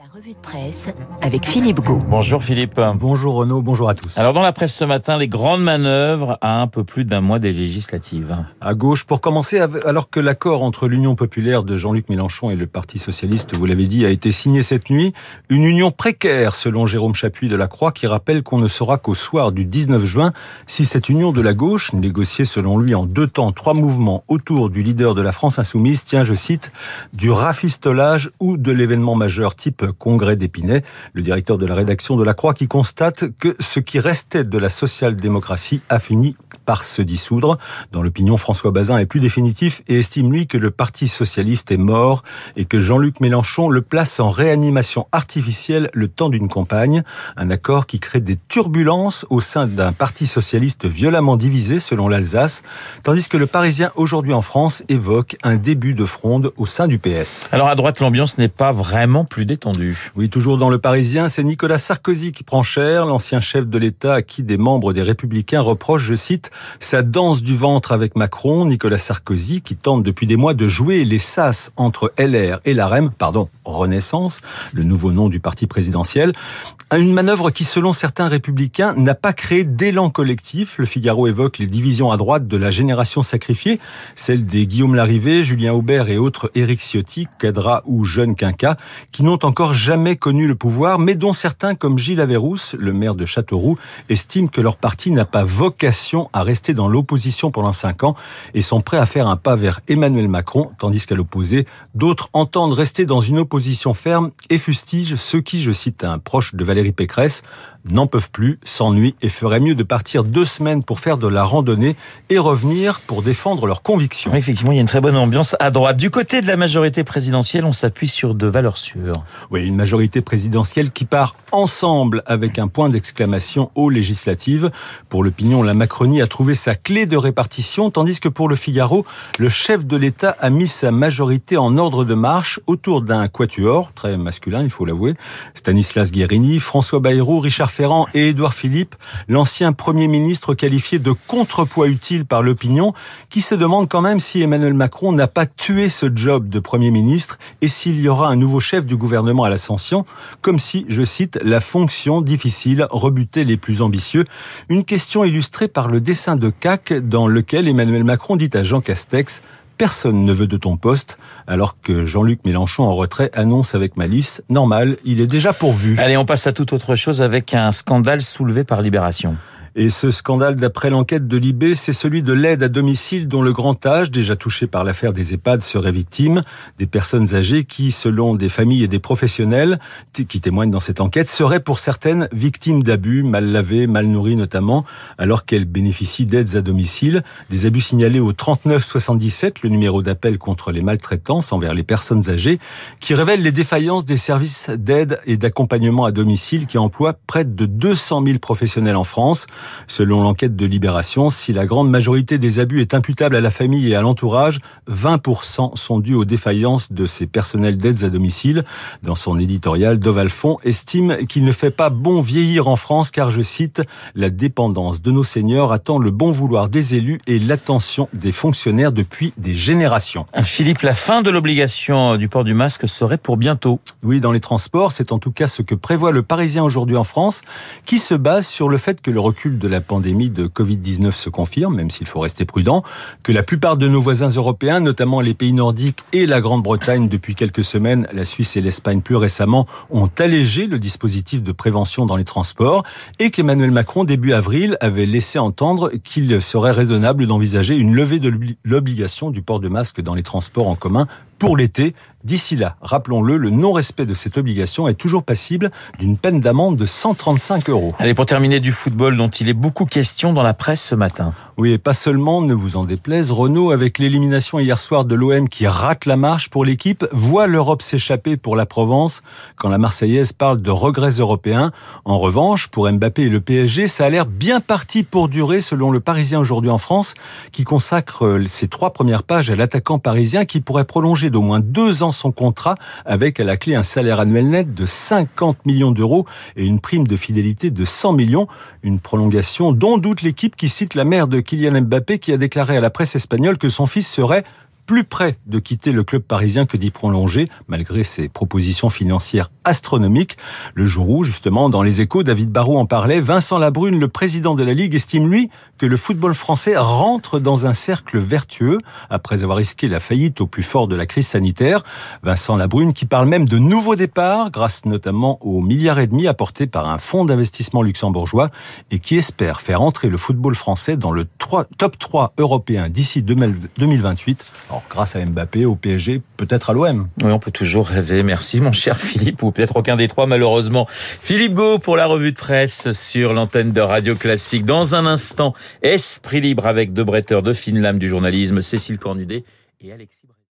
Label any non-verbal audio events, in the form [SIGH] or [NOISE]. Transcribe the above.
La revue de presse avec Philippe Gau. Bonjour Philippe. Bonjour Renaud, bonjour à tous. Alors dans la presse ce matin, les grandes manœuvres à un peu plus d'un mois des législatives. À gauche, pour commencer, alors que l'accord entre l'Union populaire de Jean-Luc Mélenchon et le Parti socialiste, vous l'avez dit, a été signé cette nuit, une union précaire selon Jérôme Chapuis de la Croix qui rappelle qu'on ne saura qu'au soir du 19 juin si cette union de la gauche, négociée selon lui en deux temps, trois mouvements autour du leader de la France insoumise, tient, je cite, du rafistolage ou de l'événement majeur type congrès d'Épinay, le directeur de la rédaction de La Croix qui constate que ce qui restait de la social-démocratie a fini par se dissoudre. Dans l'opinion, François Bazin est plus définitif et estime lui que le Parti socialiste est mort et que Jean-Luc Mélenchon le place en réanimation artificielle le temps d'une campagne. Un accord qui crée des turbulences au sein d'un Parti socialiste violemment divisé selon l'Alsace, tandis que le Parisien aujourd'hui en France évoque un début de fronde au sein du PS. Alors à droite, l'ambiance n'est pas vraiment plus détendue. Oui, toujours dans le Parisien, c'est Nicolas Sarkozy qui prend cher, l'ancien chef de l'État à qui des membres des Républicains reprochent, je cite, sa danse du ventre avec Macron. Nicolas Sarkozy qui tente depuis des mois de jouer les sas entre LR et la REM, pardon, Renaissance, le nouveau nom du parti présidentiel. Une manœuvre qui, selon certains républicains, n'a pas créé d'élan collectif. Le Figaro évoque les divisions à droite de la génération sacrifiée, celle des Guillaume Larrivé, Julien Aubert et autres Éric Ciotti, Cadra ou Jeune Quinca, qui n'ont encore jamais connu le pouvoir, mais dont certains, comme Gilles Averrousse, le maire de Châteauroux, estiment que leur parti n'a pas vocation à rester dans l'opposition pendant cinq ans et sont prêts à faire un pas vers Emmanuel Macron, tandis qu'à l'opposé, d'autres entendent rester dans une opposition ferme et fustigent ceux qui, je cite un proche de Valérie Pécresse, n'en peuvent plus, s'ennuient et feraient mieux de partir deux semaines pour faire de la randonnée et revenir pour défendre leurs convictions. Effectivement, il y a une très bonne ambiance à droite. Du côté de la majorité présidentielle, on s'appuie sur de valeurs sûres. Oui, une majorité présidentielle qui part ensemble avec un point d'exclamation aux législatives. Pour l'opinion, la Macronie a trouvé sa clé de répartition, tandis que pour le Figaro, le chef de l'État a mis sa majorité en ordre de marche autour d'un quatuor, très masculin, il faut l'avouer. Stanislas Guérini, François Bayrou, Richard Ferrand et Édouard Philippe, l'ancien Premier ministre qualifié de contrepoids utile par l'opinion, qui se demande quand même si Emmanuel Macron n'a pas tué ce job de Premier ministre et s'il y aura un nouveau chef du gouvernement à l'ascension, comme si, je cite, la fonction difficile rebutait les plus ambitieux. Une question illustrée par le dessin de CAC dans lequel Emmanuel Macron dit à Jean Castex Personne ne veut de ton poste, alors que Jean-Luc Mélenchon en retrait annonce avec malice Normal, il est déjà pourvu. Allez, on passe à toute autre chose avec un scandale soulevé par Libération. Et ce scandale, d'après l'enquête de l'IB, c'est celui de l'aide à domicile dont le grand âge, déjà touché par l'affaire des EHPAD, serait victime. Des personnes âgées qui, selon des familles et des professionnels qui témoignent dans cette enquête, seraient pour certaines victimes d'abus, mal lavées, mal nourries notamment, alors qu'elles bénéficient d'aides à domicile. Des abus signalés au 3977, le numéro d'appel contre les maltraitances envers les personnes âgées, qui révèle les défaillances des services d'aide et d'accompagnement à domicile qui emploient près de 200 000 professionnels en France. Selon l'enquête de Libération, si la grande majorité des abus est imputable à la famille et à l'entourage, 20% sont dus aux défaillances de ces personnels d'aides à domicile. Dans son éditorial, Dovalfond estime qu'il ne fait pas bon vieillir en France car, je cite, la dépendance de nos seigneurs attend le bon vouloir des élus et l'attention des fonctionnaires depuis des générations. Philippe, la fin de l'obligation du port du masque serait pour bientôt. Oui, dans les transports, c'est en tout cas ce que prévoit le Parisien aujourd'hui en France, qui se base sur le fait que le recul de la pandémie de Covid-19 se confirme, même s'il faut rester prudent, que la plupart de nos voisins européens, notamment les pays nordiques et la Grande-Bretagne depuis quelques semaines, la Suisse et l'Espagne plus récemment, ont allégé le dispositif de prévention dans les transports et qu'Emmanuel Macron, début avril, avait laissé entendre qu'il serait raisonnable d'envisager une levée de l'obligation du port de masque dans les transports en commun pour l'été. D'ici là, rappelons-le, le non-respect de cette obligation est toujours passible d'une peine d'amende de 135 euros. Allez, pour terminer du football dont il est beaucoup question dans la presse ce matin. Oui, et pas seulement, ne vous en déplaise, Renault, avec l'élimination hier soir de l'OM qui rate la marche pour l'équipe, voit l'Europe s'échapper pour la Provence quand la Marseillaise parle de regrets européens. En revanche, pour Mbappé et le PSG, ça a l'air bien parti pour durer selon le Parisien aujourd'hui en France, qui consacre ses trois premières pages à l'attaquant parisien qui pourrait prolonger d'au moins deux ans son contrat avec à la clé un salaire annuel net de 50 millions d'euros et une prime de fidélité de 100 millions. Une prolongation dont doute l'équipe qui cite la mère de Kylian Mbappé qui a déclaré à la presse espagnole que son fils serait plus près de quitter le club parisien que d'y prolonger, malgré ses propositions financières astronomiques. Le jour où, justement, dans les échos, David Barrault en parlait, Vincent Labrune, le président de la Ligue, estime, lui, que le football français rentre dans un cercle vertueux après avoir risqué la faillite au plus fort de la crise sanitaire. Vincent Labrune qui parle même de nouveaux départs, grâce notamment aux milliards et demi apportés par un fonds d'investissement luxembourgeois et qui espère faire entrer le football français dans le top 3 européen d'ici 2028. Alors, grâce à Mbappé, au PSG, peut-être à l'OM. Oui, on peut toujours rêver. Merci, mon cher [LAUGHS] Philippe, ou peut-être aucun des trois, malheureusement. Philippe Go pour la revue de presse sur l'antenne de Radio Classique. Dans un instant, Esprit libre avec deux bretteurs de fine lame du journalisme, Cécile Cornudet et Alexis